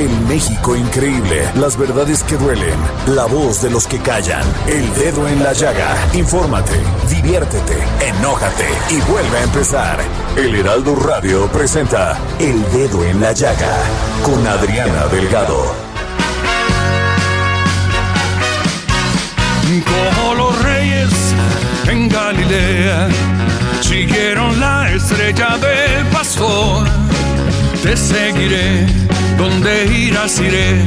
El México increíble, las verdades que duelen, la voz de los que callan, el dedo en la llaga. Infórmate, diviértete, enójate y vuelve a empezar. El Heraldo Radio presenta El Dedo en la Llaga con Adriana Delgado. Como los reyes en Galilea siguieron la estrella del pastor. Te seguiré, donde irás iré,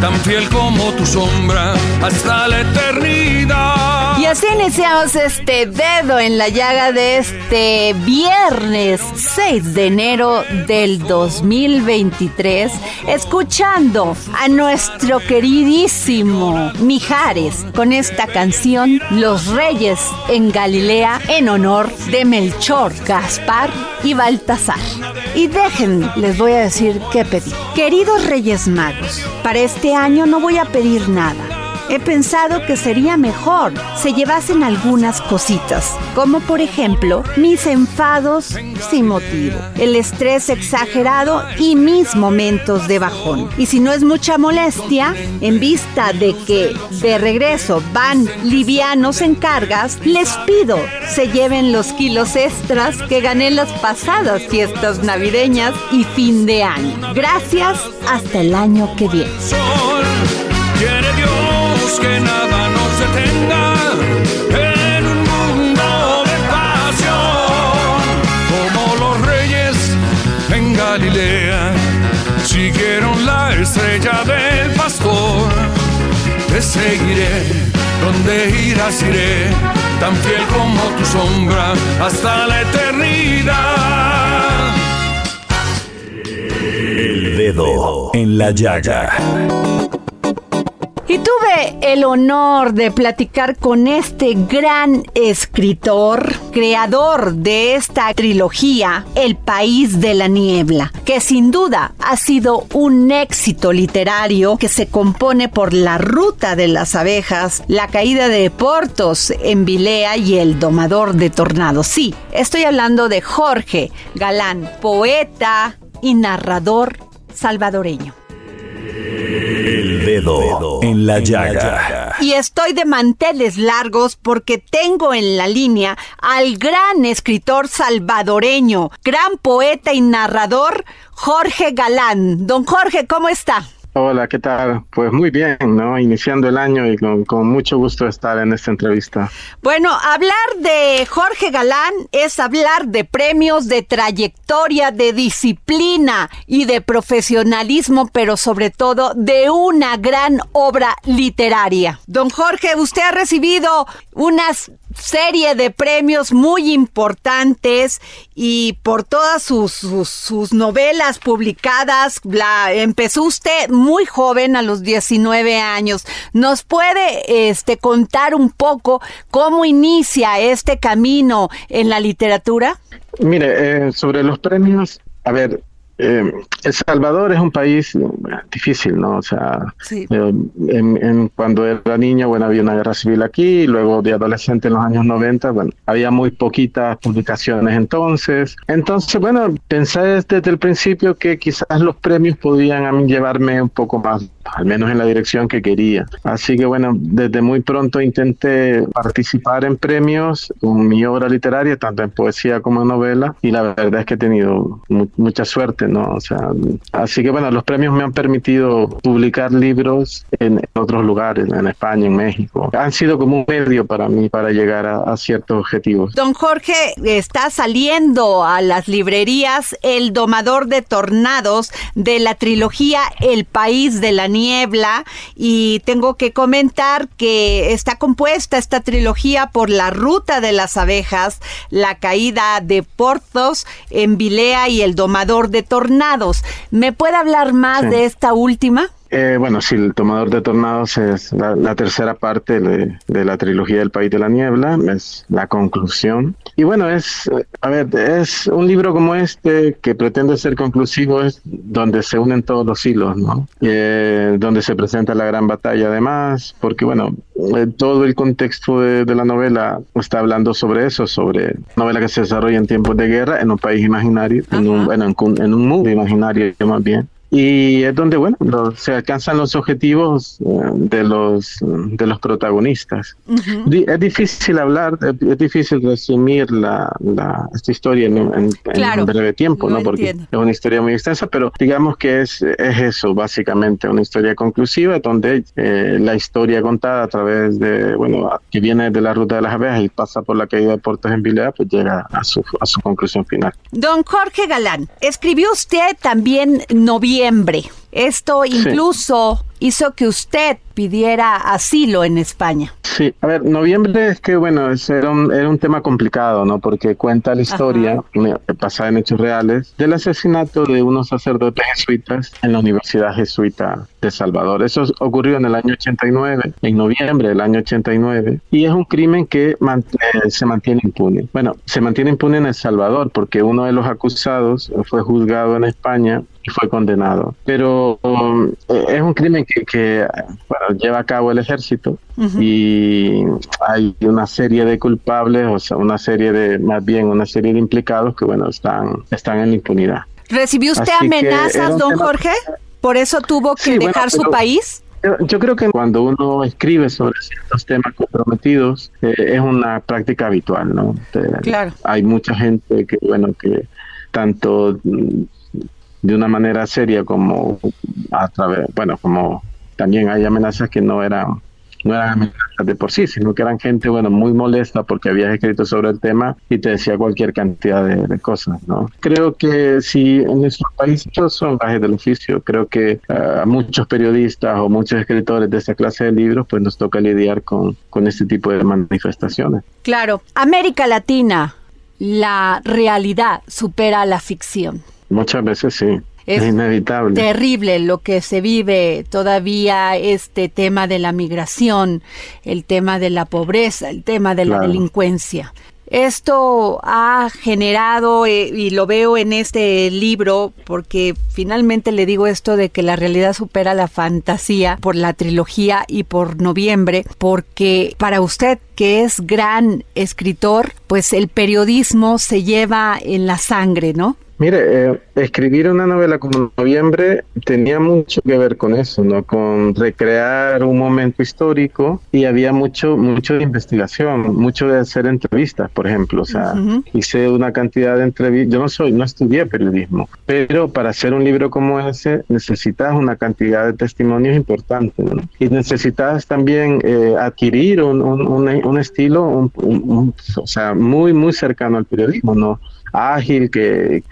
tan fiel como tu sombra hasta la eternidad. Y así iniciamos este dedo en la llaga de este viernes 6 de enero del 2023, escuchando a nuestro queridísimo Mijares con esta canción Los Reyes en Galilea en honor de Melchor, Gaspar y Baltasar. Y dejen, les voy a decir qué pedí. Queridos Reyes Magos, para este año no voy a pedir nada. He pensado que sería mejor se llevasen algunas cositas, como por ejemplo mis enfados sin motivo, el estrés exagerado y mis momentos de bajón. Y si no es mucha molestia, en vista de que de regreso van livianos en cargas, les pido se lleven los kilos extras que gané las pasadas fiestas navideñas y fin de año. Gracias, hasta el año que viene. Que nada nos detenga en un mundo de pasión. Como los reyes en Galilea siguieron la estrella del pastor. Te seguiré, donde irás iré, tan fiel como tu sombra hasta la eternidad. El Dedo en la Llaga. Y tuve el honor de platicar con este gran escritor, creador de esta trilogía, El País de la Niebla, que sin duda ha sido un éxito literario que se compone por La Ruta de las Abejas, La Caída de Portos en Vilea y El Domador de Tornados. Sí, estoy hablando de Jorge Galán, poeta y narrador salvadoreño. Dedo en la Llaga. Y estoy de manteles largos porque tengo en la línea al gran escritor salvadoreño, gran poeta y narrador, Jorge Galán. Don Jorge, ¿cómo está? Hola, ¿qué tal? Pues muy bien, ¿no? Iniciando el año y con, mucho gusto estar en esta entrevista. Bueno, hablar de Jorge Galán es hablar de premios, de trayectoria, de disciplina y de profesionalismo, pero sobre todo de una gran obra literaria. Don Jorge, usted ha recibido unas serie de premios muy importantes y por todas sus, novelas publicadas, la, empezó usted muy joven, a los 19 años. ¿Nos puede este, contar un poco cómo inicia este camino en la literatura? Mire, eh, sobre los premios, a ver, eh, El Salvador es un país difícil, ¿no? O sea, sí. eh, en, en, cuando era niño, bueno, había una guerra civil aquí, y luego de adolescente en los años 90, bueno, había muy poquitas publicaciones entonces. Entonces, bueno, pensé desde el principio que quizás los premios podían a mí llevarme un poco más, al menos en la dirección que quería. Así que, bueno, desde muy pronto intenté participar en premios con mi obra literaria, tanto en poesía como en novela, y la verdad es que he tenido mu mucha suerte ¿no? O sea, así que bueno, los premios me han permitido publicar libros en otros lugares, en España, en México. Han sido como un medio para mí para llegar a, ciertos objetivos. Don Jorge, está saliendo a las librerías El Domador de Tornados de la trilogía El País de la Niebla y tengo que comentar que está compuesta esta trilogía por La Ruta de las Abejas, La Caída de Portos en Vilea y El Domador de Tornados. ¿Me puede hablar más Sí. de esta última? Eh, bueno, sí, el tomador de tornados es la, la tercera parte de, de la trilogía del País de la Niebla, es la conclusión. Y bueno, es, a ver, es un libro como este que pretende ser conclusivo, es donde se unen todos los hilos, ¿no? Eh, donde se presenta la gran batalla además, porque bueno, eh, todo el contexto de, de la novela está hablando sobre eso, sobre novela que se desarrolla en tiempos de guerra en un país imaginario, en un, bueno, en, en un mundo imaginario más bien. Y es donde, bueno, se alcanzan los objetivos eh, de los de los protagonistas. Di- Es difícil hablar, es, difícil resumir la, la- esta historia en, en- en Claro, un breve tiempo, ¿no? Porque entiendo. es una historia muy extensa, pero digamos que es, es eso, básicamente, una historia conclusiva donde eh, la historia contada a través de, bueno, que viene de la ruta de las abejas y pasa por la caída de puertos en Vilea, pues llega a su, a su conclusión final. Don Jorge Galán, escribió usted también Noviembre. Esto incluso hizo que usted pidiera asilo en España. Sí, a ver, noviembre es que, bueno, era, un, era un tema complicado, ¿no? Porque cuenta la historia, eh, basada en hechos reales, del asesinato de unos sacerdotes jesuitas en la Universidad Jesuita de Salvador. Eso ocurrió en el año 89, en noviembre del año 89, y es un crimen que man- eh, se mantiene impune. Bueno, se mantiene impune en El Salvador porque uno de los acusados fue juzgado en España y fue condenado. Pero um, eh, es un crimen que, que, bueno, lleva a cabo el ejército y hay una serie de culpables, o sea, una serie de, más bien una serie de implicados que, bueno, están, están en la impunidad. ¿Recibió usted Así amenazas, don tema- Jorge? ¿Por eso tuvo que Sí, bueno, dejar su país? Yo, creo que cuando uno escribe sobre ciertos temas comprometidos eh, es una práctica habitual, ¿no? Te- Claro. Hay mucha gente que, bueno, que tanto de una manera seria como a través, bueno, como también hay amenazas que no eran no eran amenazas de por sí, sino que eran gente, bueno, muy molesta porque habías escrito sobre el tema y te decía cualquier cantidad de, cosas, ¿no? Creo que si en nuestro país son gajes del oficio, creo que eh, a muchos periodistas o muchos escritores de esta clase de libros, pues nos toca lidiar con, con este tipo de manifestaciones. Claro. América Latina, la realidad supera la ficción. Muchas veces sí, Es es, inevitable. Terrible lo que se vive todavía, este tema de la migración, el tema de la pobreza, el tema de la delincuencia. Esto ha generado, eh, y lo veo en este libro, porque finalmente le digo esto de que la realidad supera la fantasía por la trilogía y por noviembre, porque para usted que es gran escritor, pues el periodismo se lleva en la sangre, ¿no? Mire, eh, escribir una novela como Noviembre tenía mucho que ver con eso, ¿no? Con recrear un momento histórico y había mucho, mucho de investigación, mucho de hacer entrevistas, por ejemplo. O sea, hice una cantidad de entrevistas. Yo no soy, no estudié periodismo, pero para hacer un libro como ese necesitas una cantidad de testimonios importantes, ¿no? Y necesitas también eh, adquirir un, un, un- un estilo, o sea, muy, muy cercano al periodismo, ¿no? Ágil, que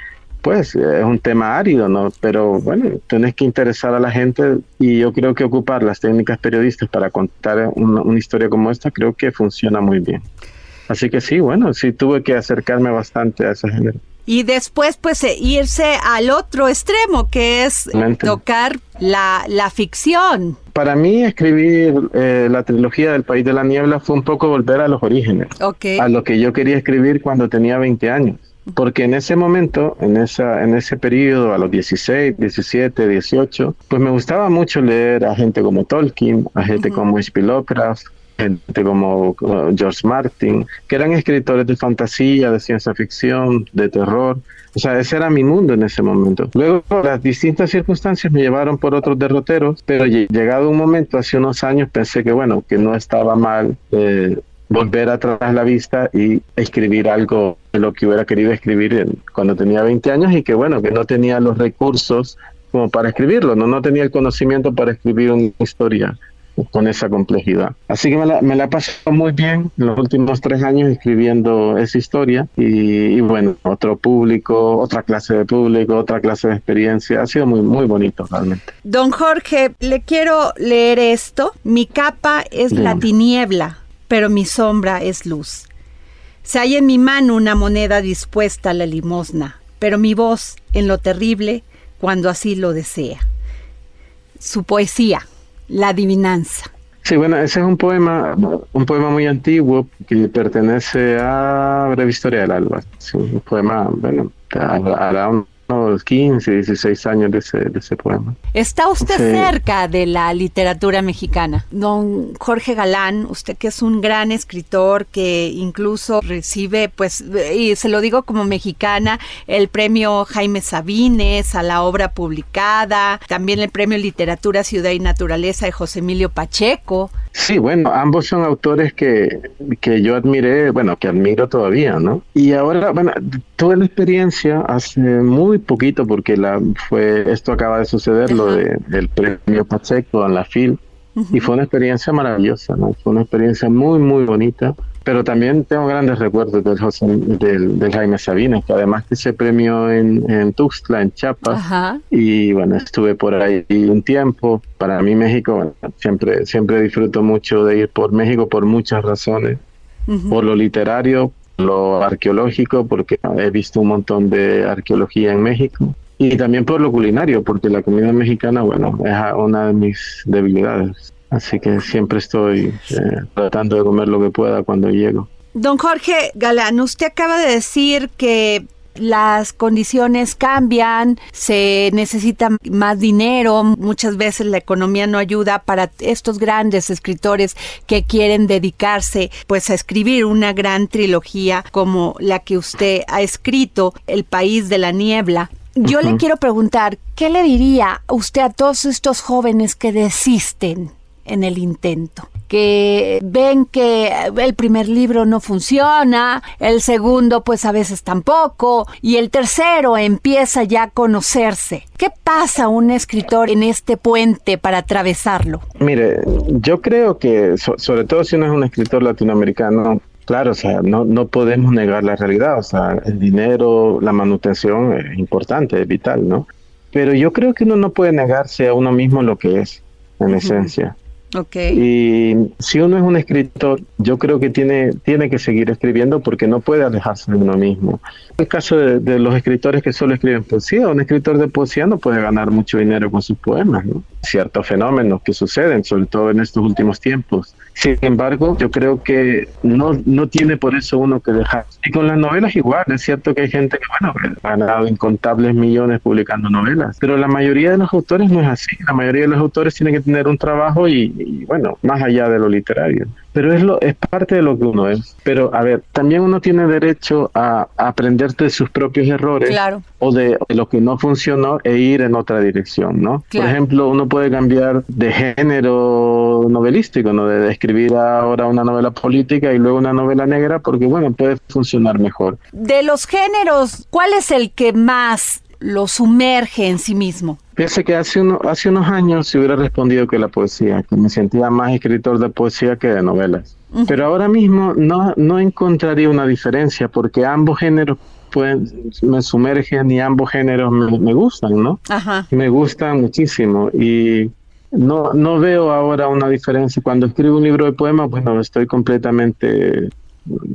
pues es un tema árido, ¿no? Pero bueno, tenés que interesar a la gente y yo creo que ocupar las técnicas periodistas para contar una, una historia como esta creo que funciona muy bien. Así que sí, bueno, sí tuve que acercarme bastante a ese género. Y después, pues, eh, irse al otro extremo, que es Mente. tocar la, la ficción. Para mí escribir eh, la trilogía del País de la Niebla fue un poco volver a los orígenes, a lo que yo quería escribir cuando tenía 20 años. Porque en ese momento, en, esa, en ese periodo, a los 16, 17, 18, pues me gustaba mucho leer a gente como Tolkien, a gente como H.P. Lovecraft, gente como uh, George Martin, que eran escritores de fantasía, de ciencia ficción, de terror. O sea, ese era mi mundo en ese momento. Luego, las distintas circunstancias me llevaron por otros derroteros, pero lle- llegado un momento, hace unos años, pensé que, bueno, que no estaba mal eh, volver atrás la vista y escribir algo de lo que hubiera querido escribir cuando tenía 20 años y que bueno, que no tenía los recursos como para escribirlo, no, no tenía el conocimiento para escribir una historia con esa complejidad. Así que me la, me la pasado muy bien en los últimos tres años escribiendo esa historia y, bueno, otro público, otra clase de público, otra clase de experiencia. Ha sido muy, muy bonito realmente. Don Jorge, le quiero leer esto. Mi capa es la tiniebla, pero mi sombra es luz. Se hay en mi mano una moneda dispuesta a la limosna, pero mi voz en lo terrible cuando así lo desea. Su poesía la adivinanza. Sí, bueno, ese es un poema, un poema muy antiguo que pertenece a Breve Historia del Alba. un poema, bueno, hará un 15, 16 años de ese, de ese poema. Está usted cerca de la literatura mexicana. Don Jorge Galán, usted que es un gran escritor que incluso recibe, pues, y se lo digo como mexicana, el premio Jaime Sabines a la obra publicada, también el premio Literatura, Ciudad y Naturaleza de José Emilio Pacheco. Sí, bueno, ambos son autores que, que yo admiré, bueno, que admiro todavía, ¿no? Y ahora, bueno, tuve la experiencia hace muy poquito, porque la fue esto acaba de suceder, lo de, del premio Pacheco en la FIL, y fue una experiencia maravillosa, ¿no? Fue una experiencia muy, muy bonita. Pero también tengo grandes recuerdos del, José, del, Jaime Sabines, que además que se premió en, en Tuxtla, en Chiapas. Y bueno, estuve por ahí un tiempo. Para mí México, siempre, siempre disfruto mucho de ir por México por muchas razones. Por lo literario, lo arqueológico, porque he visto un montón de arqueología en México. Y también por lo culinario, porque la comida mexicana, bueno, es una de mis debilidades. Así que siempre estoy eh, tratando de comer lo que pueda cuando llego. Don Jorge Galán, usted acaba de decir que las condiciones cambian, se necesita más dinero, muchas veces la economía no ayuda para estos grandes escritores que quieren dedicarse pues a escribir una gran trilogía como la que usted ha escrito, El país de la niebla. Yo le quiero preguntar, ¿qué le diría usted a todos estos jóvenes que desisten? en el intento que ven que el primer libro no funciona, el segundo pues a veces tampoco, y el tercero empieza ya a conocerse. ¿Qué pasa un escritor en este puente para atravesarlo? Mire, yo creo que sobre todo si uno es un escritor latinoamericano, claro, o sea, no, no podemos negar la realidad, o sea, el dinero, la manutención es importante, es vital, ¿no? Pero yo creo que uno no puede negarse a uno mismo lo que es, en esencia. Okay. Y si uno es un escritor, yo creo que tiene, tiene que seguir escribiendo porque no puede alejarse de uno mismo. En el caso de, los escritores que solo escriben poesía, un escritor de poesía no puede ganar mucho dinero con sus poemas, ¿no? Ciertos fenómenos que suceden, sobre todo en estos últimos tiempos. Sin embargo, yo creo que no, no tiene por eso uno que dejar. Y con las novelas igual, es cierto que hay gente que, bueno, ha ganado incontables millones publicando novelas, pero la mayoría de los autores no es así. La mayoría de los autores tienen que tener un trabajo y, y bueno, más allá de lo literario pero es lo es parte de lo que uno es. Pero a ver, también uno tiene derecho a, aprender de sus propios errores o de, lo que no funcionó e ir en otra dirección, ¿no? Por ejemplo, uno puede cambiar de género novelístico, ¿no? De, escribir ahora una novela política y luego una novela negra porque bueno, puede funcionar mejor. De los géneros, ¿cuál es el que más lo sumerge en sí mismo? Piense que hace, uno, hace unos años se hubiera respondido que la poesía, que me sentía más escritor de poesía que de novelas. Pero ahora mismo no, no encontraría una diferencia porque ambos géneros pueden, me sumergen y ambos géneros me, gustan, ¿no? Me gustan muchísimo y no, no veo ahora una diferencia. Cuando escribo un libro de poemas, bueno, estoy completamente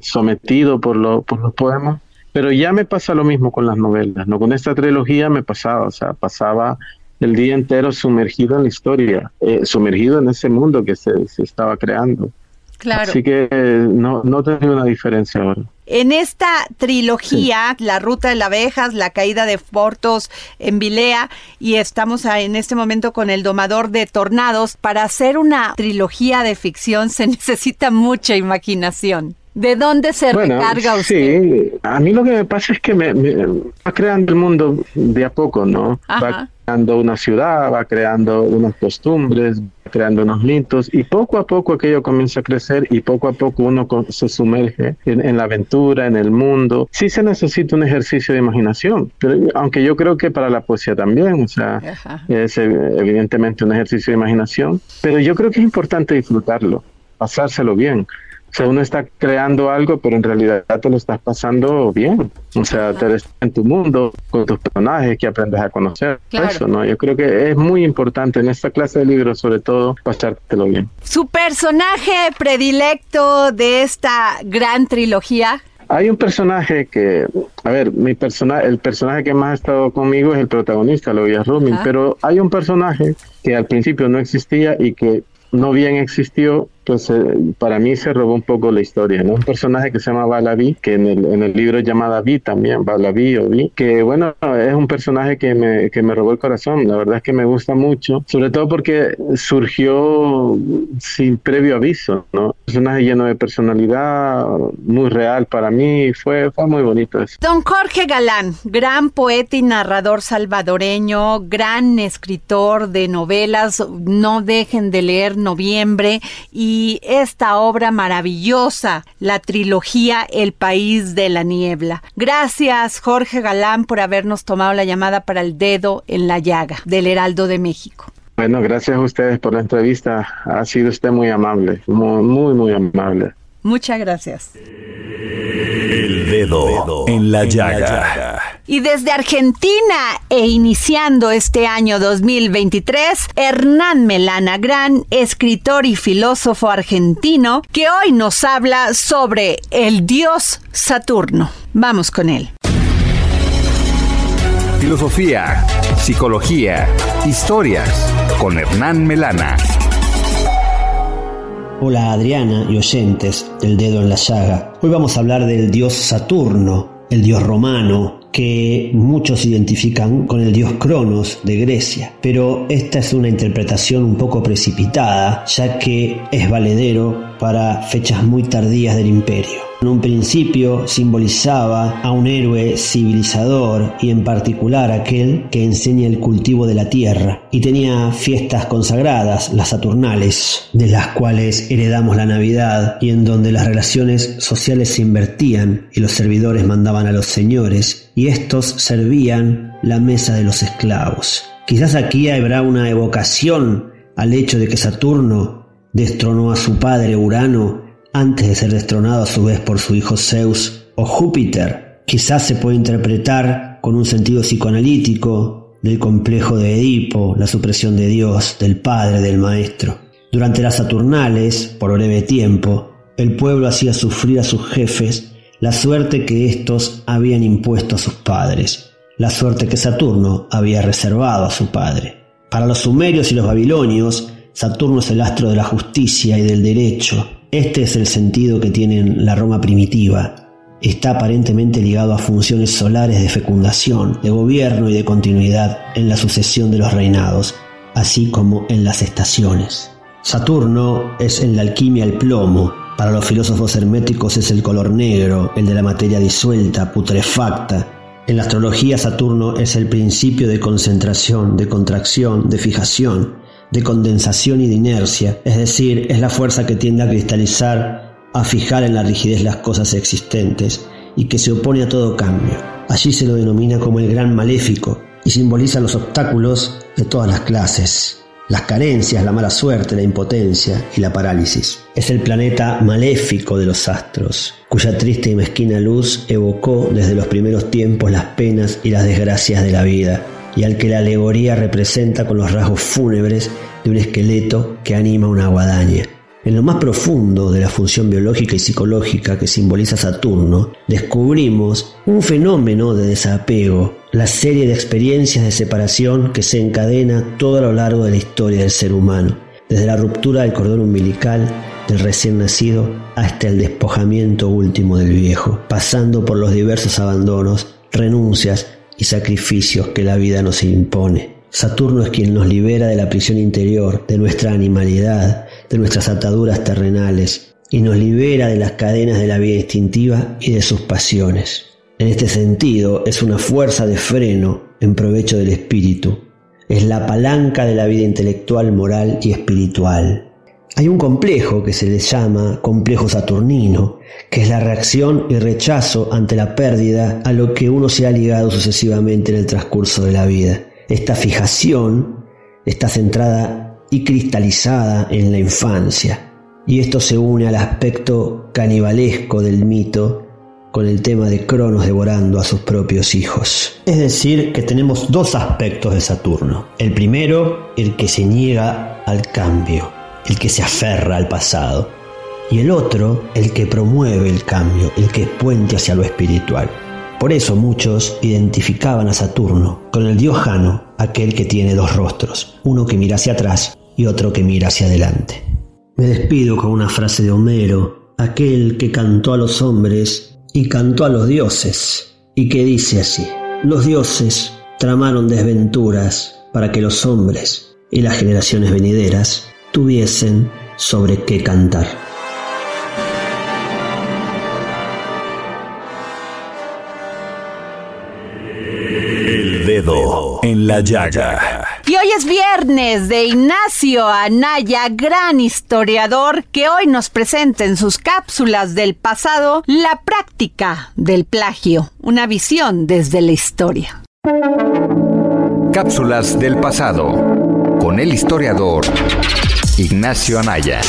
sometido por, lo, por los poemas pero ya me pasa lo mismo con las novelas, ¿no? Con esta trilogía me pasaba, o sea, pasaba el día entero sumergido en la historia, eh, sumergido en ese mundo que se, estaba creando. Claro. Así que no, no tengo una diferencia ahora. En esta trilogía, La Ruta de las Abejas, La Caída de Portos en Vilea, y estamos en este momento con El Domador de Tornados, para hacer una trilogía de ficción se necesita mucha imaginación. ¿De dónde se recarga usted? Sí, a mí lo que me pasa es que me, va creando el mundo de a poco, ¿no? Va creando una ciudad, va creando unas costumbres, va creando unos mitos y poco a poco aquello comienza a crecer y poco a poco uno se sumerge en, la aventura, en el mundo. Sí se necesita un ejercicio de imaginación, pero aunque yo creo que para la poesía también, o sea, es evidentemente un ejercicio de imaginación, pero yo creo que es importante disfrutarlo, pasárselo bien. O sea, uno está creando algo, pero en realidad te lo estás pasando bien. O sea, te estás en tu mundo, con tus personajes que aprendes a conocer. Eso, ¿no? Yo creo que es muy importante en esta clase de libros, sobre todo, pasártelo bien. ¿Su personaje predilecto de esta gran trilogía? Hay un personaje que, a ver, mi persona, el personaje que más ha estado conmigo es el protagonista, lo Rubin, pero hay un personaje que al principio no existía y que no bien existió pues para mí se robó un poco la historia, ¿no? Un personaje que se llama Balabi, que en el, en el libro es llamada Vi también, Balabi o Vi, que bueno, es un personaje que me, que me robó el corazón, la verdad es que me gusta mucho, sobre todo porque surgió sin previo aviso, ¿no? Un personaje lleno de personalidad, muy real para mí, fue, fue muy bonito eso. Don Jorge Galán, gran poeta y narrador salvadoreño, gran escritor de novelas, no dejen de leer Noviembre y y esta obra maravillosa, la trilogía El País de la Niebla. Gracias, Jorge Galán, por habernos tomado la llamada para el dedo en la llaga del Heraldo de México. Bueno, gracias a ustedes por la entrevista. Ha sido usted muy amable, muy, muy, muy amable. Muchas gracias. El dedo en la llaga. Y desde Argentina e iniciando este año 2023, Hernán Melana, gran escritor y filósofo argentino, que hoy nos habla sobre el dios Saturno. Vamos con él. Filosofía, psicología, historias con Hernán Melana. Hola Adriana y oyentes del dedo en la llaga. Hoy vamos a hablar del dios Saturno, el dios romano, que muchos identifican con el dios Cronos de Grecia, pero esta es una interpretación un poco precipitada, ya que es valedero para fechas muy tardías del imperio. En un principio simbolizaba a un héroe civilizador y en particular aquel que enseña el cultivo de la tierra y tenía fiestas consagradas, las Saturnales, de las cuales heredamos la Navidad y en donde las relaciones sociales se invertían y los servidores mandaban a los señores y estos servían la mesa de los esclavos. Quizás aquí habrá una evocación al hecho de que Saturno destronó a su padre Urano antes de ser destronado a su vez por su hijo Zeus o Júpiter. Quizás se puede interpretar con un sentido psicoanalítico del complejo de Edipo, la supresión de Dios, del Padre, del Maestro. Durante las Saturnales, por breve tiempo, el pueblo hacía sufrir a sus jefes la suerte que éstos habían impuesto a sus padres, la suerte que Saturno había reservado a su padre. Para los sumerios y los babilonios, Saturno es el astro de la justicia y del derecho, este es el sentido que tiene la Roma primitiva. Está aparentemente ligado a funciones solares de fecundación, de gobierno y de continuidad en la sucesión de los reinados, así como en las estaciones. Saturno es en la alquimia el plomo, para los filósofos herméticos es el color negro, el de la materia disuelta, putrefacta. En la astrología Saturno es el principio de concentración, de contracción, de fijación, de condensación y de inercia, es decir, es la fuerza que tiende a cristalizar, a fijar en la rigidez las cosas existentes y que se opone a todo cambio. Allí se lo denomina como el gran maléfico y simboliza los obstáculos de todas las clases, las carencias, la mala suerte, la impotencia y la parálisis. Es el planeta maléfico de los astros, cuya triste y mezquina luz evocó desde los primeros tiempos las penas y las desgracias de la vida y al que la alegoría representa con los rasgos fúnebres de un esqueleto que anima una guadaña. En lo más profundo de la función biológica y psicológica que simboliza Saturno, descubrimos un fenómeno de desapego, la serie de experiencias de separación que se encadena todo a lo largo de la historia del ser humano, desde la ruptura del cordón umbilical del recién nacido hasta el despojamiento último del viejo, pasando por los diversos abandonos, renuncias, y sacrificios que la vida nos impone. Saturno es quien nos libera de la prisión interior, de nuestra animalidad, de nuestras ataduras terrenales. y nos libera de las cadenas de la vida instintiva y de sus pasiones. En este sentido, es una fuerza de freno en provecho del espíritu. Es la palanca de la vida intelectual, moral y espiritual. Hay un complejo que se le llama complejo saturnino, que es la reacción y rechazo ante la pérdida a lo que uno se ha ligado sucesivamente en el transcurso de la vida. Esta fijación está centrada y cristalizada en la infancia, y esto se une al aspecto canibalesco del mito con el tema de Cronos devorando a sus propios hijos. Es decir, que tenemos dos aspectos de Saturno. El primero, el que se niega al cambio el que se aferra al pasado, y el otro, el que promueve el cambio, el que es puente hacia lo espiritual. Por eso muchos identificaban a Saturno con el dios Jano, aquel que tiene dos rostros, uno que mira hacia atrás y otro que mira hacia adelante. Me despido con una frase de Homero, aquel que cantó a los hombres y cantó a los dioses, y que dice así, los dioses tramaron desventuras para que los hombres y las generaciones venideras tuviesen sobre qué cantar. Dedo en la llaga. Y hoy es viernes de Ignacio Anaya, gran historiador, que hoy nos presenta en sus cápsulas del pasado la práctica del plagio, una visión desde la historia. Cápsulas del pasado con el historiador Ignacio Anaya.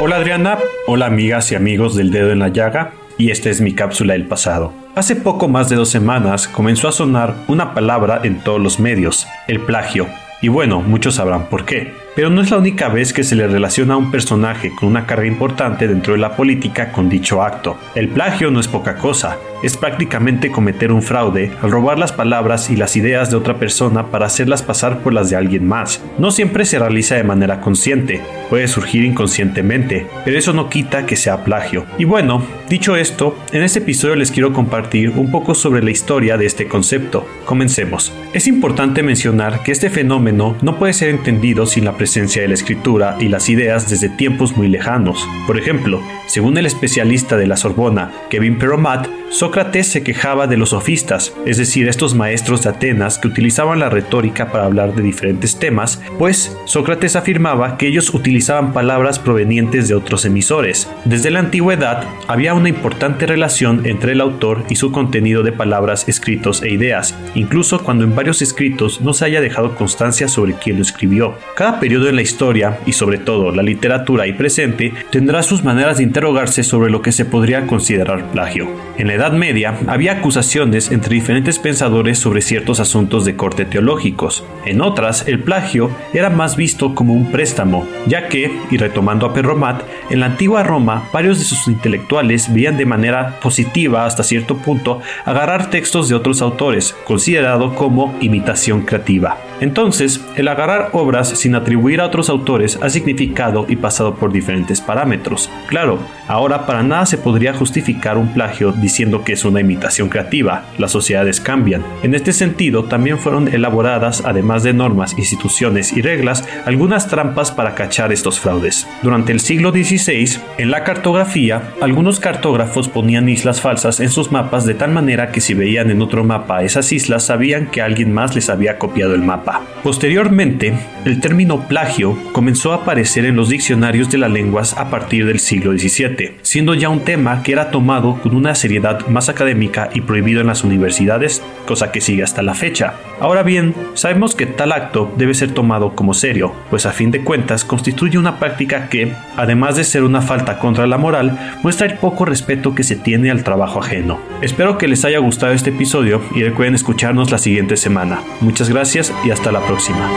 Hola Adriana, hola amigas y amigos del dedo en la llaga, y esta es mi cápsula del pasado. Hace poco más de dos semanas comenzó a sonar una palabra en todos los medios, el plagio, y bueno, muchos sabrán por qué. Pero no es la única vez que se le relaciona a un personaje con una carga importante dentro de la política con dicho acto. El plagio no es poca cosa, es prácticamente cometer un fraude al robar las palabras y las ideas de otra persona para hacerlas pasar por las de alguien más. No siempre se realiza de manera consciente, puede surgir inconscientemente, pero eso no quita que sea plagio. Y bueno, dicho esto, en este episodio les quiero compartir un poco sobre la historia de este concepto. Comencemos. Es importante mencionar que este fenómeno no puede ser entendido sin la presencia de la escritura y las ideas desde tiempos muy lejanos. Por ejemplo, según el especialista de la Sorbona, Kevin Peromat, Sócrates se quejaba de los sofistas, es decir, estos maestros de Atenas que utilizaban la retórica para hablar de diferentes temas, pues Sócrates afirmaba que ellos utilizaban palabras provenientes de otros emisores. Desde la antigüedad había una importante relación entre el autor y su contenido de palabras, escritos e ideas, incluso cuando en varios escritos no se haya dejado constancia sobre quién lo escribió. Cada periodo en la historia, y sobre todo la literatura y presente, tendrá sus maneras de interrogarse sobre lo que se podría considerar plagio. En Edad Media había acusaciones entre diferentes pensadores sobre ciertos asuntos de corte teológicos. En otras, el plagio era más visto como un préstamo, ya que, y retomando a Perromat, en la antigua Roma varios de sus intelectuales veían de manera positiva hasta cierto punto agarrar textos de otros autores, considerado como imitación creativa. Entonces, el agarrar obras sin atribuir a otros autores ha significado y pasado por diferentes parámetros. Claro, ahora para nada se podría justificar un plagio diciendo que es una imitación creativa, las sociedades cambian. En este sentido, también fueron elaboradas, además de normas, instituciones y reglas, algunas trampas para cachar estos fraudes. Durante el siglo XVI, en la cartografía, algunos cartógrafos ponían islas falsas en sus mapas de tal manera que si veían en otro mapa esas islas sabían que alguien más les había copiado el mapa. Posteriormente, el término plagio comenzó a aparecer en los diccionarios de las lenguas a partir del siglo XVII, siendo ya un tema que era tomado con una seriedad más académica y prohibido en las universidades, cosa que sigue hasta la fecha. Ahora bien, sabemos que tal acto debe ser tomado como serio, pues a fin de cuentas constituye una práctica que, además de ser una falta contra la moral, muestra el poco respeto que se tiene al trabajo ajeno. Espero que les haya gustado este episodio y recuerden escucharnos la siguiente semana. Muchas gracias y hasta la próxima.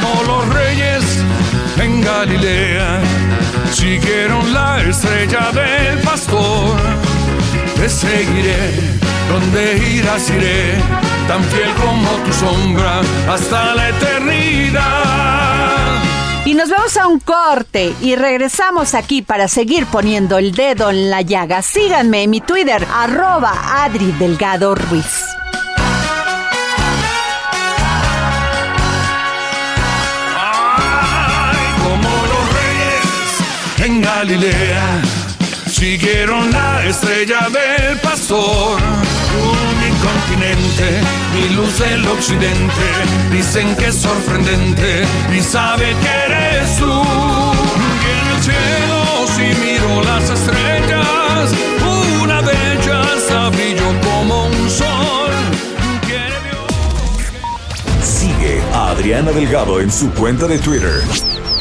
Como los reyes en Galilea siguieron la estrella del pastor. Te seguiré, donde irás iré, tan fiel como tu sombra hasta la eternidad. Nos vamos a un corte y regresamos aquí para seguir poniendo el dedo en la llaga. Síganme en mi Twitter, arroba Adri Delgado Ruiz. En Galilea siguieron la estrella del pastor continente, mi luz del occidente, dicen que es sorprendente y sabe que eres tú. Y en el cielo si miro las estrellas, una de ellas brillo como un sol. Sigue a Adriana Delgado en su cuenta de Twitter.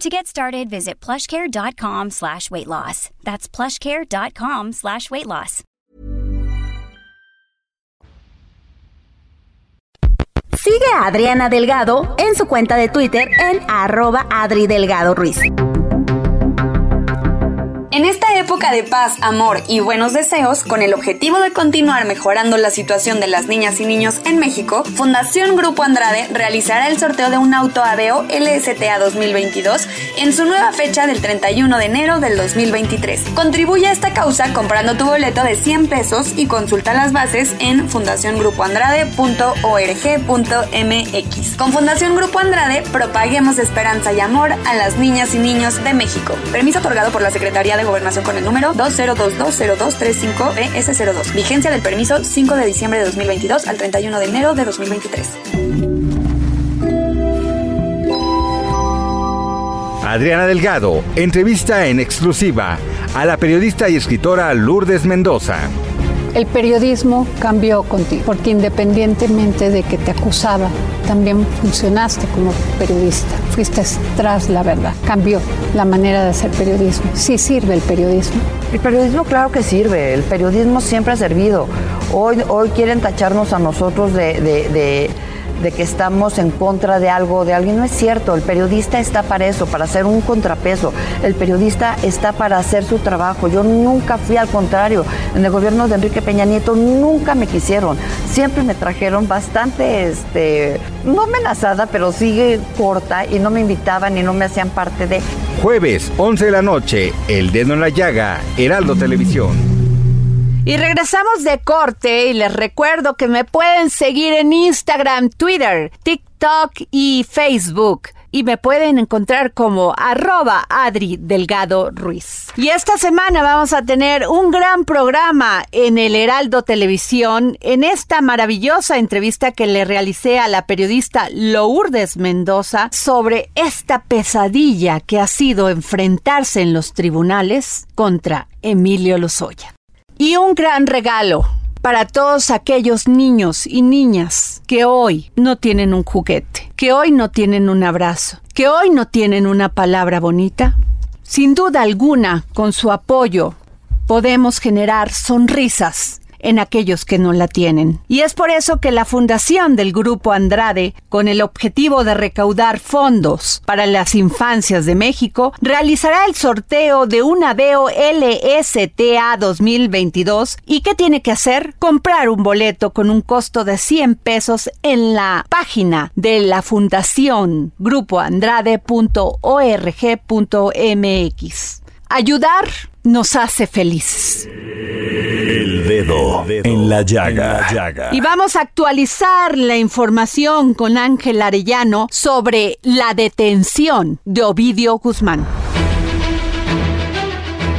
To get started, visit plushcare.com slash weight loss. That's plushcare.com slash weight loss. Sigue a Adriana Delgado en su cuenta de Twitter en arroba Adri Delgado Ruiz. En esta época de paz, amor y buenos deseos, con el objetivo de continuar mejorando la situación de las niñas y niños en México, Fundación Grupo Andrade realizará el sorteo de un auto Aveo LSTA 2022 en su nueva fecha del 31 de enero del 2023. Contribuye a esta causa comprando tu boleto de 100 pesos y consulta las bases en fundaciongrupoandrade.org.mx. Con Fundación Grupo Andrade, propaguemos esperanza y amor a las niñas y niños de México. Permiso otorgado por la Secretaría de Gobernación con el número 20220235BS02. Vigencia del permiso 5 de diciembre de 2022 al 31 de enero de 2023. Adriana Delgado entrevista en exclusiva a la periodista y escritora Lourdes Mendoza. El periodismo cambió contigo, porque independientemente de que te acusaba, también funcionaste como periodista, fuiste tras la verdad, cambió la manera de hacer periodismo. Sí sirve el periodismo. El periodismo claro que sirve, el periodismo siempre ha servido. Hoy, hoy quieren tacharnos a nosotros de, de, de de que estamos en contra de algo, de alguien. No es cierto, el periodista está para eso, para hacer un contrapeso. El periodista está para hacer su trabajo. Yo nunca fui al contrario. En el gobierno de Enrique Peña Nieto nunca me quisieron. Siempre me trajeron bastante, este, no amenazada, pero sigue corta y no me invitaban y no me hacían parte de... Jueves, 11 de la noche, El Dedo en la Llaga, Heraldo Televisión. Y regresamos de corte y les recuerdo que me pueden seguir en Instagram, Twitter, TikTok y Facebook. Y me pueden encontrar como arroba Adri Delgado Ruiz. Y esta semana vamos a tener un gran programa en el Heraldo Televisión en esta maravillosa entrevista que le realicé a la periodista Lourdes Mendoza sobre esta pesadilla que ha sido enfrentarse en los tribunales contra Emilio Lozoya. Y un gran regalo para todos aquellos niños y niñas que hoy no tienen un juguete, que hoy no tienen un abrazo, que hoy no tienen una palabra bonita. Sin duda alguna, con su apoyo, podemos generar sonrisas en aquellos que no la tienen. Y es por eso que la fundación del Grupo Andrade, con el objetivo de recaudar fondos para las infancias de México, realizará el sorteo de un Aveo LSTA 2022. ¿Y qué tiene que hacer? Comprar un boleto con un costo de 100 pesos en la página de la fundación grupoandrade.org.mx. Ayudar nos hace felices. El dedo en la llaga. Y vamos a actualizar la información con Ángel Arellano sobre la detención de Ovidio Guzmán.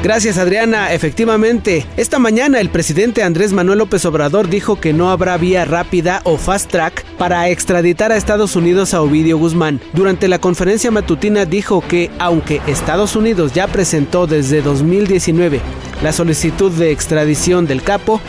Gracias Adriana, efectivamente, esta mañana el presidente Andrés Manuel López Obrador dijo que no habrá vía rápida o fast track para extraditar a Estados Unidos a Ovidio Guzmán. Durante la conferencia matutina dijo que aunque Estados Unidos ya presentó desde 2019 la solicitud de extradición del capo,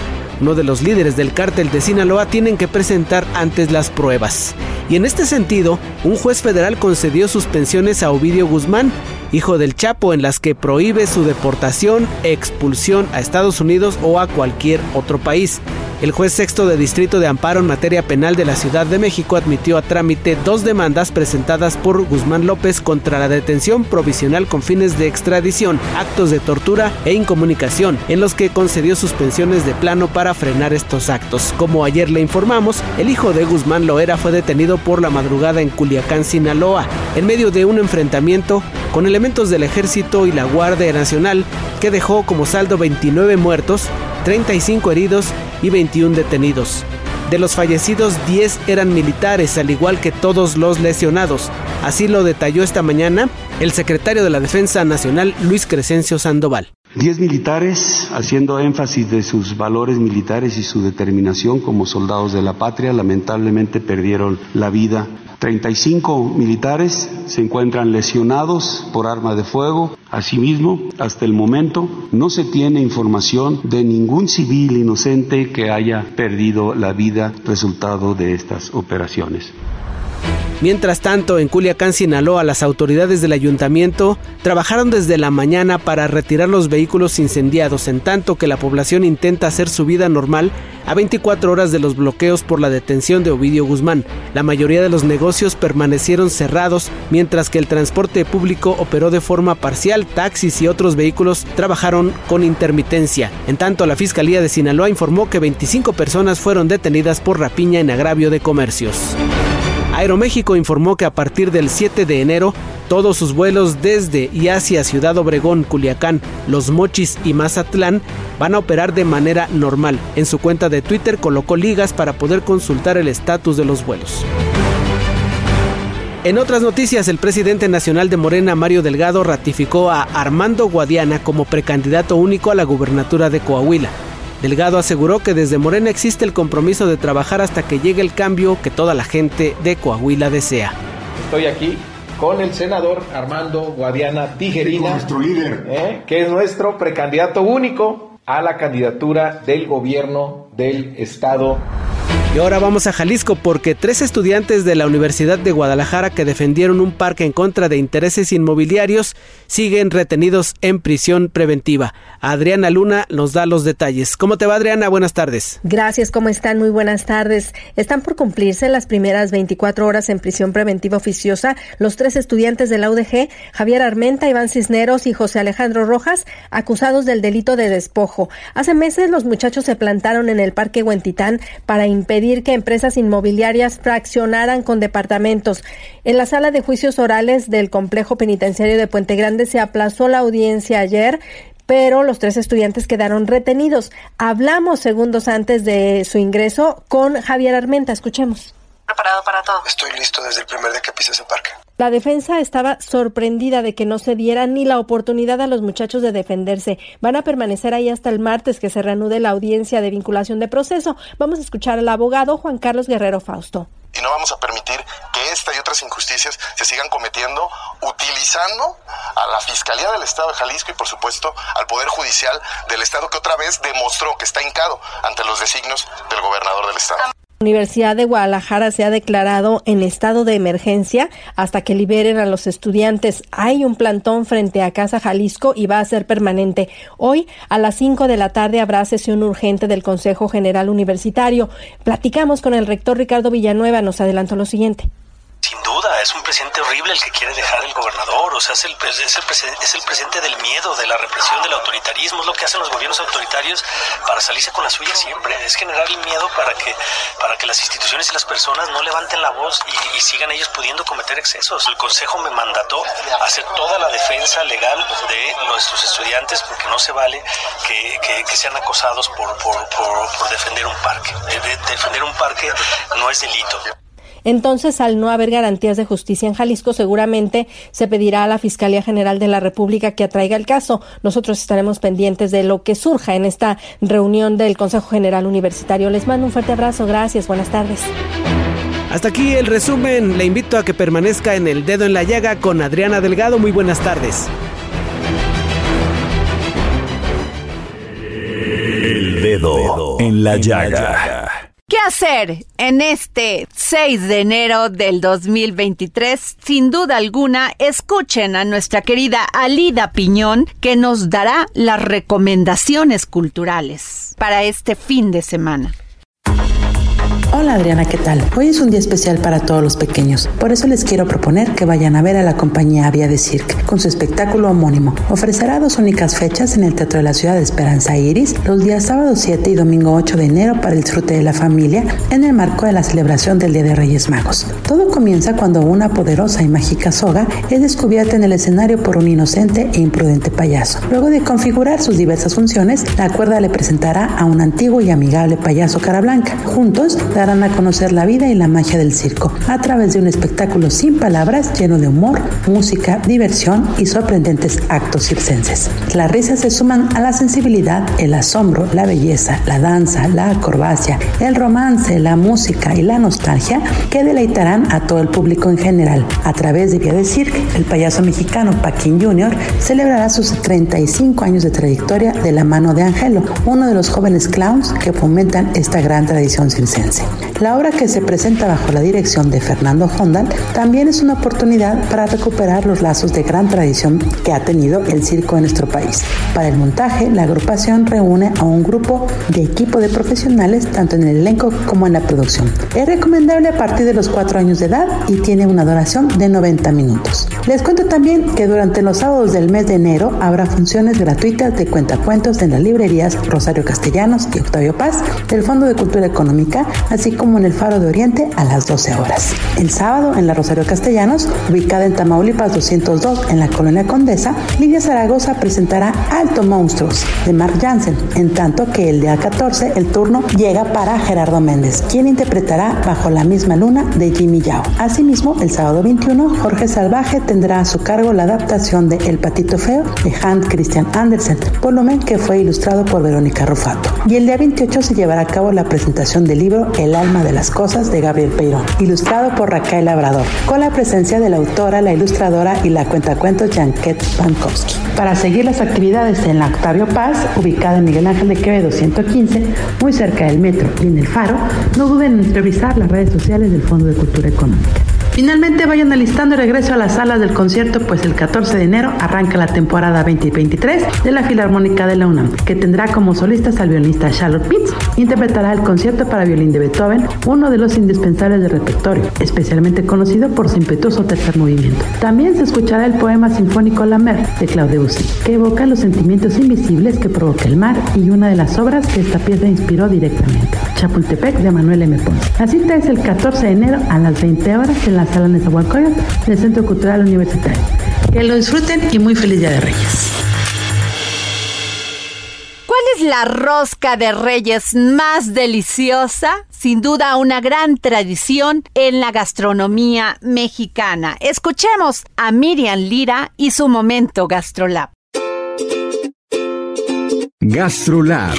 uno de los líderes del cártel de Sinaloa, tienen que presentar antes las pruebas. Y en este sentido, un juez federal concedió suspensiones a Ovidio Guzmán, hijo del Chapo, en las que prohíbe su deportación, expulsión a Estados Unidos o a cualquier otro país. El juez sexto de Distrito de Amparo en materia penal de la Ciudad de México admitió a trámite dos demandas presentadas por Guzmán López contra la detención provisional con fines de extradición, actos de tortura e incomunicación, en los que concedió suspensiones de plano frenar estos actos. Como ayer le informamos, el hijo de Guzmán Loera fue detenido por la madrugada en Culiacán, Sinaloa, en medio de un enfrentamiento con elementos del ejército y la Guardia Nacional que dejó como saldo 29 muertos, 35 heridos y 21 detenidos. De los fallecidos, 10 eran militares, al igual que todos los lesionados. Así lo detalló esta mañana el secretario de la Defensa Nacional, Luis Crescencio Sandoval. Diez militares, haciendo énfasis de sus valores militares y su determinación como soldados de la patria, lamentablemente perdieron la vida 35 militares se encuentran lesionados por arma de fuego. Asimismo, hasta el momento no se tiene información de ningún civil inocente que haya perdido la vida resultado de estas operaciones. Mientras tanto, en Culiacán, Sinaloa, las autoridades del ayuntamiento trabajaron desde la mañana para retirar los vehículos incendiados, en tanto que la población intenta hacer su vida normal a 24 horas de los bloqueos por la detención de Ovidio Guzmán. La mayoría de los negocios permanecieron cerrados, mientras que el transporte público operó de forma parcial, taxis y otros vehículos trabajaron con intermitencia. En tanto, la Fiscalía de Sinaloa informó que 25 personas fueron detenidas por rapiña en agravio de comercios. Aeroméxico informó que a partir del 7 de enero, todos sus vuelos desde y hacia Ciudad Obregón, Culiacán, Los Mochis y Mazatlán van a operar de manera normal. En su cuenta de Twitter colocó ligas para poder consultar el estatus de los vuelos. En otras noticias, el presidente nacional de Morena, Mario Delgado, ratificó a Armando Guadiana como precandidato único a la gubernatura de Coahuila. Delgado aseguró que desde Morena existe el compromiso de trabajar hasta que llegue el cambio que toda la gente de Coahuila desea. Estoy aquí con el senador Armando Guadiana Tijerina, nuestro líder, ¿eh? que es nuestro precandidato único a la candidatura del gobierno del estado y ahora vamos a Jalisco porque tres estudiantes de la Universidad de Guadalajara que defendieron un parque en contra de intereses inmobiliarios siguen retenidos en prisión preventiva. Adriana Luna nos da los detalles. ¿Cómo te va Adriana? Buenas tardes. Gracias, ¿cómo están? Muy buenas tardes. Están por cumplirse las primeras 24 horas en prisión preventiva oficiosa los tres estudiantes de la UDG, Javier Armenta, Iván Cisneros y José Alejandro Rojas, acusados del delito de despojo. Hace meses los muchachos se plantaron en el Parque Huentitán para impedir que empresas inmobiliarias fraccionaran con departamentos. En la sala de juicios orales del complejo penitenciario de Puente Grande se aplazó la audiencia ayer pero los tres estudiantes quedaron retenidos. Hablamos segundos antes de su ingreso con Javier Armenta. Escuchemos. Preparado para todo. Estoy listo desde el primer día que pise ese parque. La defensa estaba sorprendida de que no se diera ni la oportunidad a los muchachos de defenderse. Van a permanecer ahí hasta el martes que se reanude la audiencia de vinculación de proceso. Vamos a escuchar al abogado Juan Carlos Guerrero Fausto y no vamos a permitir que esta y otras injusticias se sigan cometiendo utilizando a la Fiscalía del Estado de Jalisco y por supuesto al Poder Judicial del Estado que otra vez demostró que está hincado ante los designios del gobernador del Estado. Universidad de Guadalajara se ha declarado en estado de emergencia hasta que liberen a los estudiantes. Hay un plantón frente a Casa Jalisco y va a ser permanente. Hoy a las 5 de la tarde habrá sesión urgente del Consejo General Universitario. Platicamos con el rector Ricardo Villanueva. Nos adelantó lo siguiente. Sin duda, es un presidente horrible el que quiere dejar el gobernador, o sea, es el, es el, es el presidente del miedo, de la represión, del autoritarismo, es lo que hacen los gobiernos autoritarios para salirse con la suya siempre, es generar el miedo para que, para que las instituciones y las personas no levanten la voz y, sigan ellos pudiendo cometer excesos. El Consejo me mandató hacer toda la defensa legal de nuestros estudiantes porque no se vale que, que, sean acosados por, por, por, defender un parque. defender un parque no es delito. Entonces, al no haber garantías de justicia en Jalisco, seguramente se pedirá a la Fiscalía General de la República que atraiga el caso. Nosotros estaremos pendientes de lo que surja en esta reunión del Consejo General Universitario. Les mando un fuerte abrazo. Gracias. Buenas tardes. Hasta aquí el resumen. Le invito a que permanezca en el dedo en la llaga con Adriana Delgado. Muy buenas tardes. El dedo en la llaga. ¿Qué hacer en este 6 de enero del 2023? Sin duda alguna, escuchen a nuestra querida Alida Piñón que nos dará las recomendaciones culturales para este fin de semana. Hola Adriana, ¿qué tal? Hoy es un día especial para todos los pequeños, por eso les quiero proponer que vayan a ver a la compañía Avia de Cirque con su espectáculo homónimo. Ofrecerá dos únicas fechas en el Teatro de la Ciudad de Esperanza Iris los días sábado 7 y domingo 8 de enero para el disfrute de la familia en el marco de la celebración del Día de Reyes Magos. Todo comienza cuando una poderosa y mágica soga es descubierta en el escenario por un inocente e imprudente payaso. Luego de configurar sus diversas funciones, la cuerda le presentará a un antiguo y amigable payaso cara blanca. Juntos, darán a conocer la vida y la magia del circo a través de un espectáculo sin palabras lleno de humor, música, diversión y sorprendentes actos circenses. Las risas se suman a la sensibilidad, el asombro, la belleza, la danza, la acrobacia, el romance, la música y la nostalgia que deleitarán a todo el público en general. A través de Vía de Cirque, el payaso mexicano Paquín Jr. celebrará sus 35 años de trayectoria de la mano de Angelo, uno de los jóvenes clowns que fomentan esta gran tradición circense. Okay. La obra que se presenta bajo la dirección de Fernando Hondal también es una oportunidad para recuperar los lazos de gran tradición que ha tenido el circo en nuestro país. Para el montaje, la agrupación reúne a un grupo de equipo de profesionales tanto en el elenco como en la producción. Es recomendable a partir de los 4 años de edad y tiene una duración de 90 minutos. Les cuento también que durante los sábados del mes de enero habrá funciones gratuitas de cuentacuentos en las librerías Rosario Castellanos y Octavio Paz del Fondo de Cultura Económica, así como en el Faro de Oriente a las 12 horas. El sábado en la Rosario Castellanos, ubicada en Tamaulipas 202 en la Colonia Condesa, Lidia Zaragoza presentará Alto Monstruos de Mark Jansen, en tanto que el día 14 el turno llega para Gerardo Méndez, quien interpretará Bajo la misma luna de Jimmy Yao. Asimismo, el sábado 21, Jorge Salvaje tendrá a su cargo la adaptación de El Patito Feo de Hans Christian Andersen, volumen que fue ilustrado por Verónica Rufato. Y el día 28 se llevará a cabo la presentación del libro El alma de las cosas de Gabriel Peirón, ilustrado por Raquel Labrador, con la presencia de la autora, la ilustradora y la cuentacuentos Janket Pankowski. Para seguir las actividades en la Octavio Paz, ubicada en Miguel Ángel de Quevedo 115, muy cerca del metro y en el Faro, no duden en revisar las redes sociales del Fondo de Cultura Económica. Finalmente vayan alistando el regreso a las salas del concierto, pues el 14 de enero arranca la temporada 2023 de la Filarmónica de la UNAM, que tendrá como solistas al violinista Charlotte Pitts. Interpretará el concierto para violín de Beethoven, uno de los indispensables del repertorio, especialmente conocido por su impetuoso tercer movimiento. También se escuchará el poema sinfónico La Mer de Claude Debussy, que evoca los sentimientos invisibles que provoca el mar y una de las obras que esta pieza inspiró directamente, Chapultepec de Manuel M. Ponce. La cita es el 14 de enero a las 20 horas en la sala Nezahualcóyotl del Centro Cultural Universitario. Que lo disfruten y muy feliz Día de Reyes. ¿Cuál es la rosca de reyes más deliciosa? Sin duda una gran tradición en la gastronomía mexicana. Escuchemos a Miriam Lira y su momento Gastrolab. Gastrolab.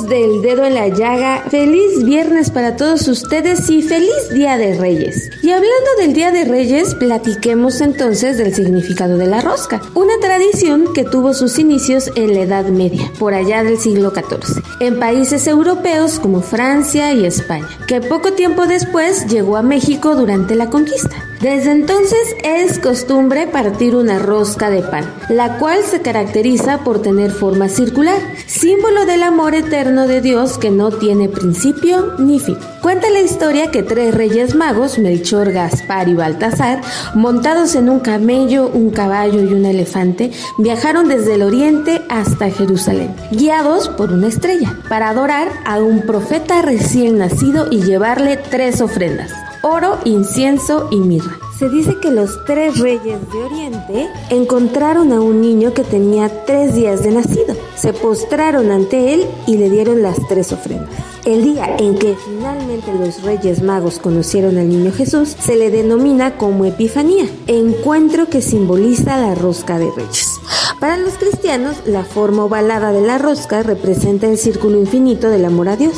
Del dedo en la llaga? Feliz viernes para todos ustedes y feliz Día de Reyes. Y hablando del Día de Reyes, platiquemos entonces del significado de la rosca, una tradición que tuvo sus inicios en la Edad Media, por allá del siglo XIV, en países europeos como Francia y España, que poco tiempo después llegó a México durante la conquista. Desde entonces es costumbre partir una rosca de pan, la cual se caracteriza por tener forma circular, símbolo del amor eterno de Dios que no tiene principio ni fin. Cuenta la historia que tres reyes magos, Melchor, Gaspar y Baltasar, montados en un camello, un caballo y un elefante, viajaron desde el oriente hasta Jerusalén, guiados por una estrella, para adorar a un profeta recién nacido y llevarle tres ofrendas oro, incienso y mirra. Se dice que los tres reyes de Oriente encontraron a un niño que tenía tres días de nacido. Se postraron ante él y le dieron las tres ofrendas. El día en que finalmente los Reyes Magos conocieron al niño Jesús se le denomina como Epifanía, encuentro que simboliza la rosca de Reyes. Para los cristianos, la forma ovalada de la rosca representa el círculo infinito del amor a Dios.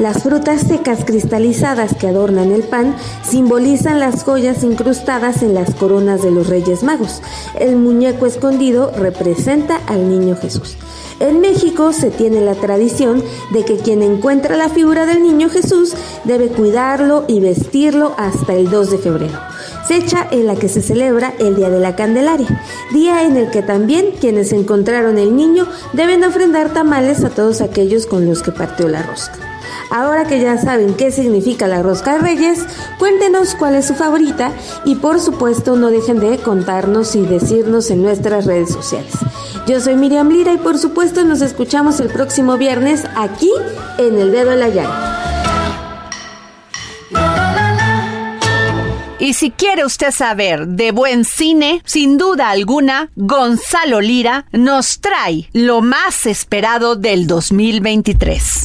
Las frutas secas cristalizadas que adornan el pan simbolizan las joyas incrustadas en las coronas de los Reyes Magos. El muñeco escondido representa al niño Jesús. En México se tiene la tradición de que quien encuentra la figura del niño Jesús debe cuidarlo y vestirlo hasta el 2 de febrero, fecha en la que se celebra el Día de la Candelaria, día en el que también quienes encontraron el niño deben ofrendar tamales a todos aquellos con los que partió la rosca. Ahora que ya saben qué significa la rosca de reyes, cuéntenos cuál es su favorita y por supuesto no dejen de contarnos y decirnos en nuestras redes sociales. Yo soy Miriam Lira y por supuesto nos escuchamos el próximo viernes aquí en El Dedo de la Llaga. Y si quiere usted saber de buen cine, sin duda alguna, Gonzalo Lira nos trae lo más esperado del 2023.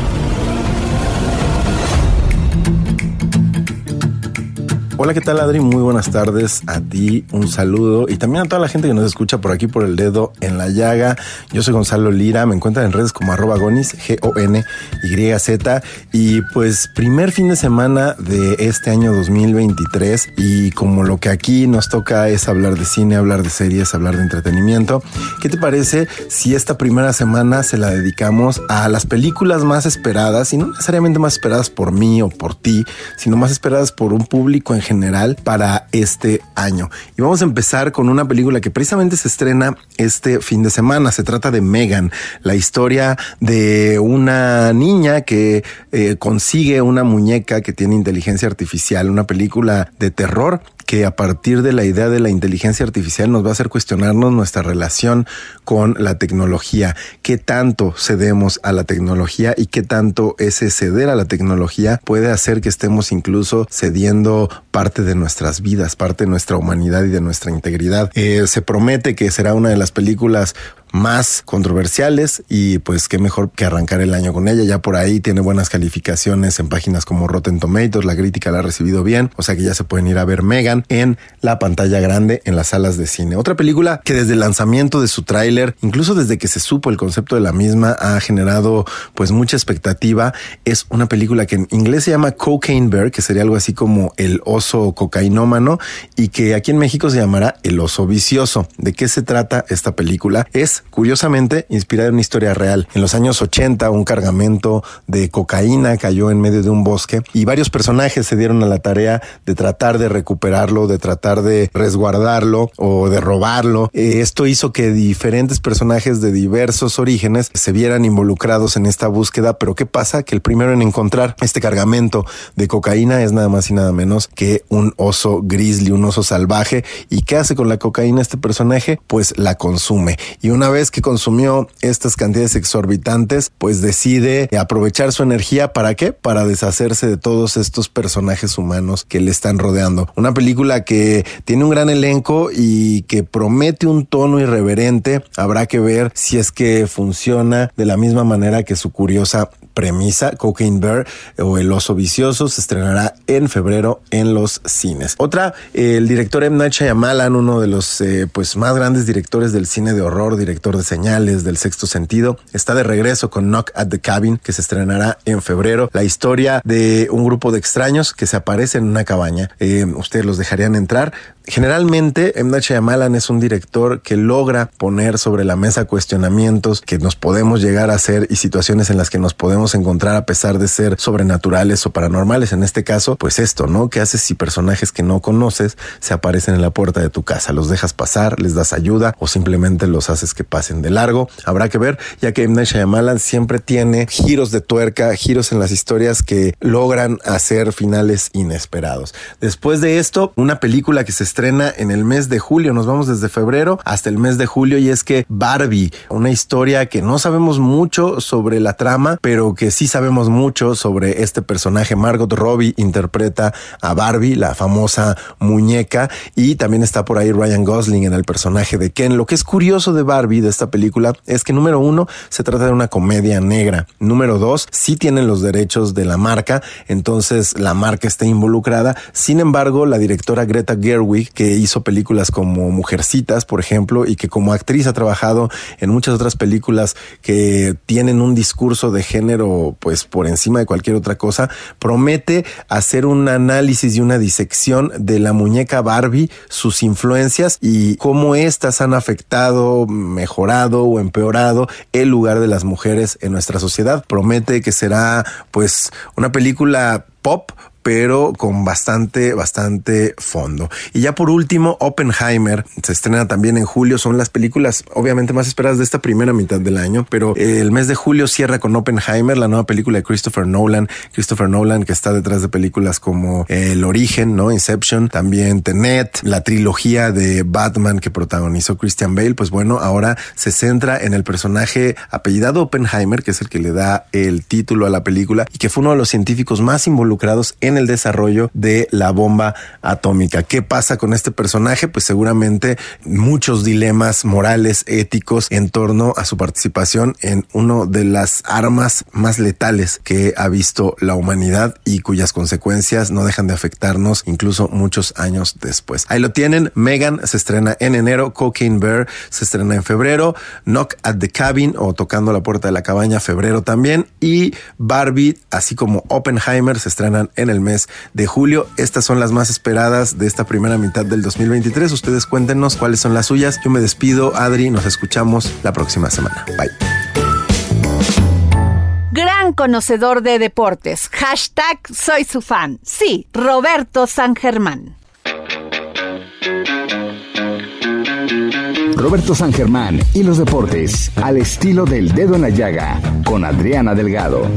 Hola, ¿qué tal Adri? Muy buenas tardes a ti, un saludo y también a toda la gente que nos escucha por aquí por el dedo en la llaga. Yo soy Gonzalo Lira, me encuentran en redes como arroba gonis, G-O-N-Y-Z y pues primer fin de semana de este año 2023 y como lo que aquí nos toca es hablar de cine, hablar de series, hablar de entretenimiento, ¿qué te parece si esta primera semana se la dedicamos a las películas más esperadas y no necesariamente más esperadas por mí o por ti, sino más esperadas por un público en general? General para este año. Y vamos a empezar con una película que precisamente se estrena este fin de semana. Se trata de Megan, la historia de una niña que eh, consigue una muñeca que tiene inteligencia artificial, una película de terror que a partir de la idea de la inteligencia artificial nos va a hacer cuestionarnos nuestra relación con la tecnología, qué tanto cedemos a la tecnología y qué tanto ese ceder a la tecnología puede hacer que estemos incluso cediendo parte de nuestras vidas, parte de nuestra humanidad y de nuestra integridad. Eh, se promete que será una de las películas más controversiales y pues qué mejor que arrancar el año con ella. Ya por ahí tiene buenas calificaciones en páginas como Rotten Tomatoes, la crítica la ha recibido bien, o sea que ya se pueden ir a ver Megan en la pantalla grande en las salas de cine. Otra película que desde el lanzamiento de su tráiler, incluso desde que se supo el concepto de la misma, ha generado pues mucha expectativa. Es una película que en inglés se llama Cocaine Bear, que sería algo así como el oso cocainómano y que aquí en México se llamará El oso vicioso. ¿De qué se trata esta película? Es curiosamente inspirada en una historia real. En los años 80, un cargamento de cocaína cayó en medio de un bosque y varios personajes se dieron a la tarea de tratar de recuperarlo, de tratar de resguardarlo o de robarlo. Eh, esto hizo que diferentes personajes de diversos orígenes se vieran involucrados en esta búsqueda, pero ¿qué pasa? Que el primero en encontrar este cargamento de cocaína es nada más y nada menos que un oso grizzly, un oso salvaje. ¿Y qué hace con la cocaína este personaje? Pues la consume. Y una vez que consumió estas cantidades exorbitantes, pues decide aprovechar su energía para qué? Para deshacerse de todos estos personajes humanos que le están rodeando. Una película que tiene un gran elenco y que promete un tono irreverente. Habrá que ver si es que funciona de la misma manera que su curiosa premisa, Cocaine Bear o El Oso Vicioso, se estrenará en febrero en los cines. Otra, el director M. Night Shyamalan, uno de los eh, pues más grandes directores del cine de horror, director de señales, del sexto sentido, está de regreso con Knock at the Cabin, que se estrenará en febrero. La historia de un grupo de extraños que se aparecen en una cabaña. Eh, ustedes los dejarían entrar. Generalmente, M. Night Shyamalan es un director que logra poner sobre la mesa cuestionamientos que nos podemos llegar a hacer y situaciones en las que nos podemos encontrar a pesar de ser sobrenaturales o paranormales. En este caso, pues esto, ¿no? ¿Qué haces si personajes que no conoces se aparecen en la puerta de tu casa? ¿Los dejas pasar? ¿Les das ayuda? ¿O simplemente los haces que pasen de largo? Habrá que ver, ya que M. Night Shyamalan siempre tiene giros de tuerca, giros en las historias que logran hacer finales inesperados. Después de esto, una película que se estrena en el mes de julio, nos vamos desde febrero hasta el mes de julio y es que Barbie, una historia que no sabemos mucho sobre la trama, pero que sí sabemos mucho sobre este personaje. Margot Robbie interpreta a Barbie, la famosa muñeca, y también está por ahí Ryan Gosling en el personaje de Ken. Lo que es curioso de Barbie, de esta película, es que número uno, se trata de una comedia negra. Número dos, sí tienen los derechos de la marca, entonces la marca está involucrada. Sin embargo, la directora Greta Gerwig, que hizo películas como Mujercitas, por ejemplo, y que como actriz ha trabajado en muchas otras películas que tienen un discurso de género, pues por encima de cualquier otra cosa, promete hacer un análisis y una disección de la muñeca Barbie, sus influencias y cómo éstas han afectado, mejorado o empeorado el lugar de las mujeres en nuestra sociedad. Promete que será pues una película pop pero con bastante, bastante fondo. Y ya por último, Oppenheimer se estrena también en julio. Son las películas obviamente más esperadas de esta primera mitad del año, pero el mes de julio cierra con Oppenheimer, la nueva película de Christopher Nolan. Christopher Nolan que está detrás de películas como El Origen, ¿no? Inception, también Tenet, la trilogía de Batman que protagonizó Christian Bale. Pues bueno, ahora se centra en el personaje apellidado Oppenheimer, que es el que le da el título a la película y que fue uno de los científicos más involucrados en el desarrollo de la bomba atómica. ¿Qué pasa con este personaje? Pues seguramente muchos dilemas morales, éticos en torno a su participación en uno de las armas más letales que ha visto la humanidad y cuyas consecuencias no dejan de afectarnos incluso muchos años después. Ahí lo tienen. Megan se estrena en enero, Cocaine Bear se estrena en febrero, Knock at the Cabin o Tocando la Puerta de la Cabaña, febrero también, y Barbie, así como Oppenheimer, se estrenan en el mes de julio. Estas son las más esperadas de esta primera mitad del 2023. Ustedes cuéntenos cuáles son las suyas. Yo me despido, Adri, nos escuchamos la próxima semana. Bye. Gran conocedor de deportes. Hashtag soy su fan. Sí, Roberto San Germán. Roberto San Germán y los deportes al estilo del dedo en la llaga con Adriana Delgado.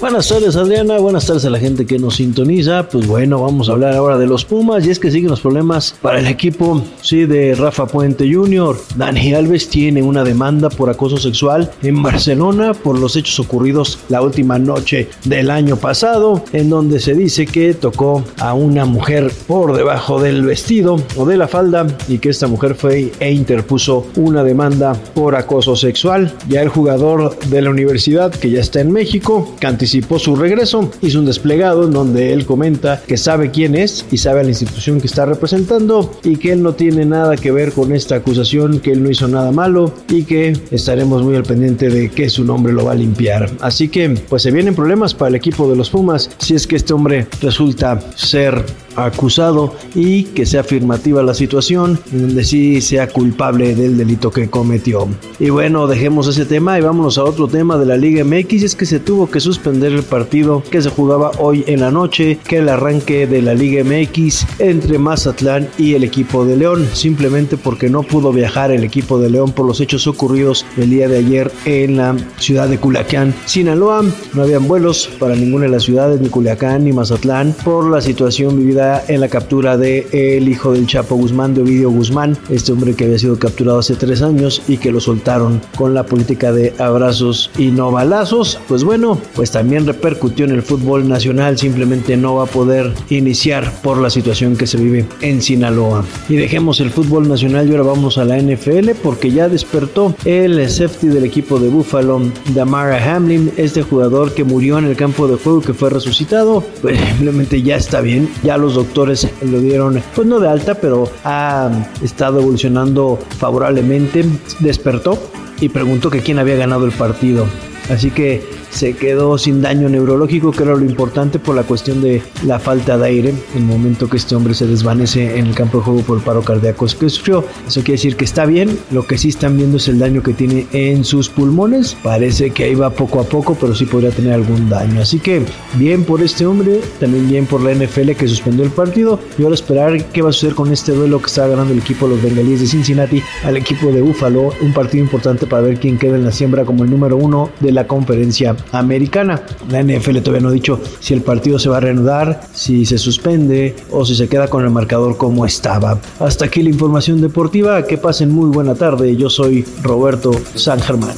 Buenas tardes Adriana, buenas tardes a la gente que nos sintoniza. Pues bueno, vamos a hablar ahora de los Pumas y es que siguen los problemas para el equipo, sí, de Rafa Puente Jr. Dani Alves tiene una demanda por acoso sexual en Barcelona por los hechos ocurridos la última noche del año pasado, en donde se dice que tocó a una mujer por debajo del vestido o de la falda y que esta mujer fue e interpuso una demanda por acoso sexual. Ya el jugador de la universidad que ya está en México, Cantis anticipó su regreso, hizo un desplegado en donde él comenta que sabe quién es y sabe a la institución que está representando y que él no tiene nada que ver con esta acusación, que él no hizo nada malo y que estaremos muy al pendiente de que su nombre lo va a limpiar. Así que pues se vienen problemas para el equipo de los Pumas si es que este hombre resulta ser acusado y que sea afirmativa la situación, en donde sí sea culpable del delito que cometió. Y bueno, dejemos ese tema y vámonos a otro tema de la Liga MX, es que se tuvo que suspender el partido que se jugaba hoy en la noche, que el arranque de la Liga MX entre Mazatlán y el equipo de León, simplemente porque no pudo viajar el equipo de León por los hechos ocurridos el día de ayer en la ciudad de Culiacán, Sinaloa. No habían vuelos para ninguna de las ciudades, ni Culiacán ni Mazatlán, por la situación vivida en la captura de el hijo del Chapo Guzmán, de Ovidio Guzmán, este hombre que había sido capturado hace tres años y que lo soltaron con la política de abrazos y no balazos. Pues bueno, pues también repercutió en el fútbol nacional, simplemente no va a poder iniciar por la situación que se vive en Sinaloa. Y dejemos el fútbol nacional y ahora vamos a la NFL porque ya despertó el safety del equipo de Buffalo, Damara Hamlin, este jugador que murió en el campo de juego que fue resucitado, pues simplemente ya está bien, ya los doctores lo dieron, pues no de alta, pero ha estado evolucionando favorablemente, despertó y preguntó que quién había ganado el partido. Así que se quedó sin daño neurológico, que era lo importante por la cuestión de la falta de aire, el momento que este hombre se desvanece en el campo de juego por paro cardíaco que sufrió. Eso quiere decir que está bien, lo que sí están viendo es el daño que tiene en sus pulmones. Parece que ahí va poco a poco, pero sí podría tener algún daño. Así que bien por este hombre, también bien por la NFL que suspendió el partido. Y ahora esperar qué va a suceder con este duelo que está ganando el equipo de los bengalíes de Cincinnati al equipo de Buffalo. Un partido importante para ver quién queda en la siembra como el número uno de la conferencia americana. La NFL todavía no ha dicho si el partido se va a reanudar, si se suspende o si se queda con el marcador como estaba. Hasta aquí la información deportiva. Que pasen muy buena tarde. Yo soy Roberto San Germán.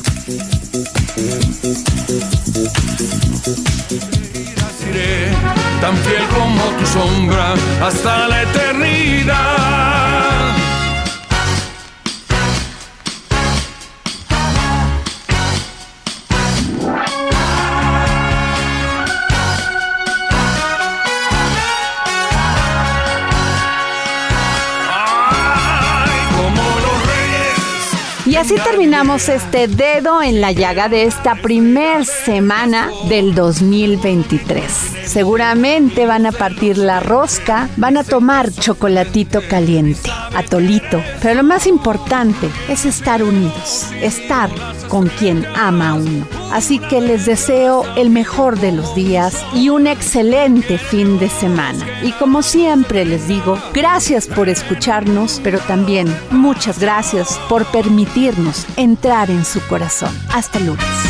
Y así terminamos este dedo en la llaga de esta primer semana del 2023. Seguramente van a partir la rosca, van a tomar chocolatito caliente, atolito, pero lo más importante es estar unidos, estar con quien ama a uno. Así que les deseo el mejor de los días y un excelente fin de semana. Y como siempre les digo, gracias por escucharnos, pero también muchas gracias por entrar en su corazón. Hasta lunes.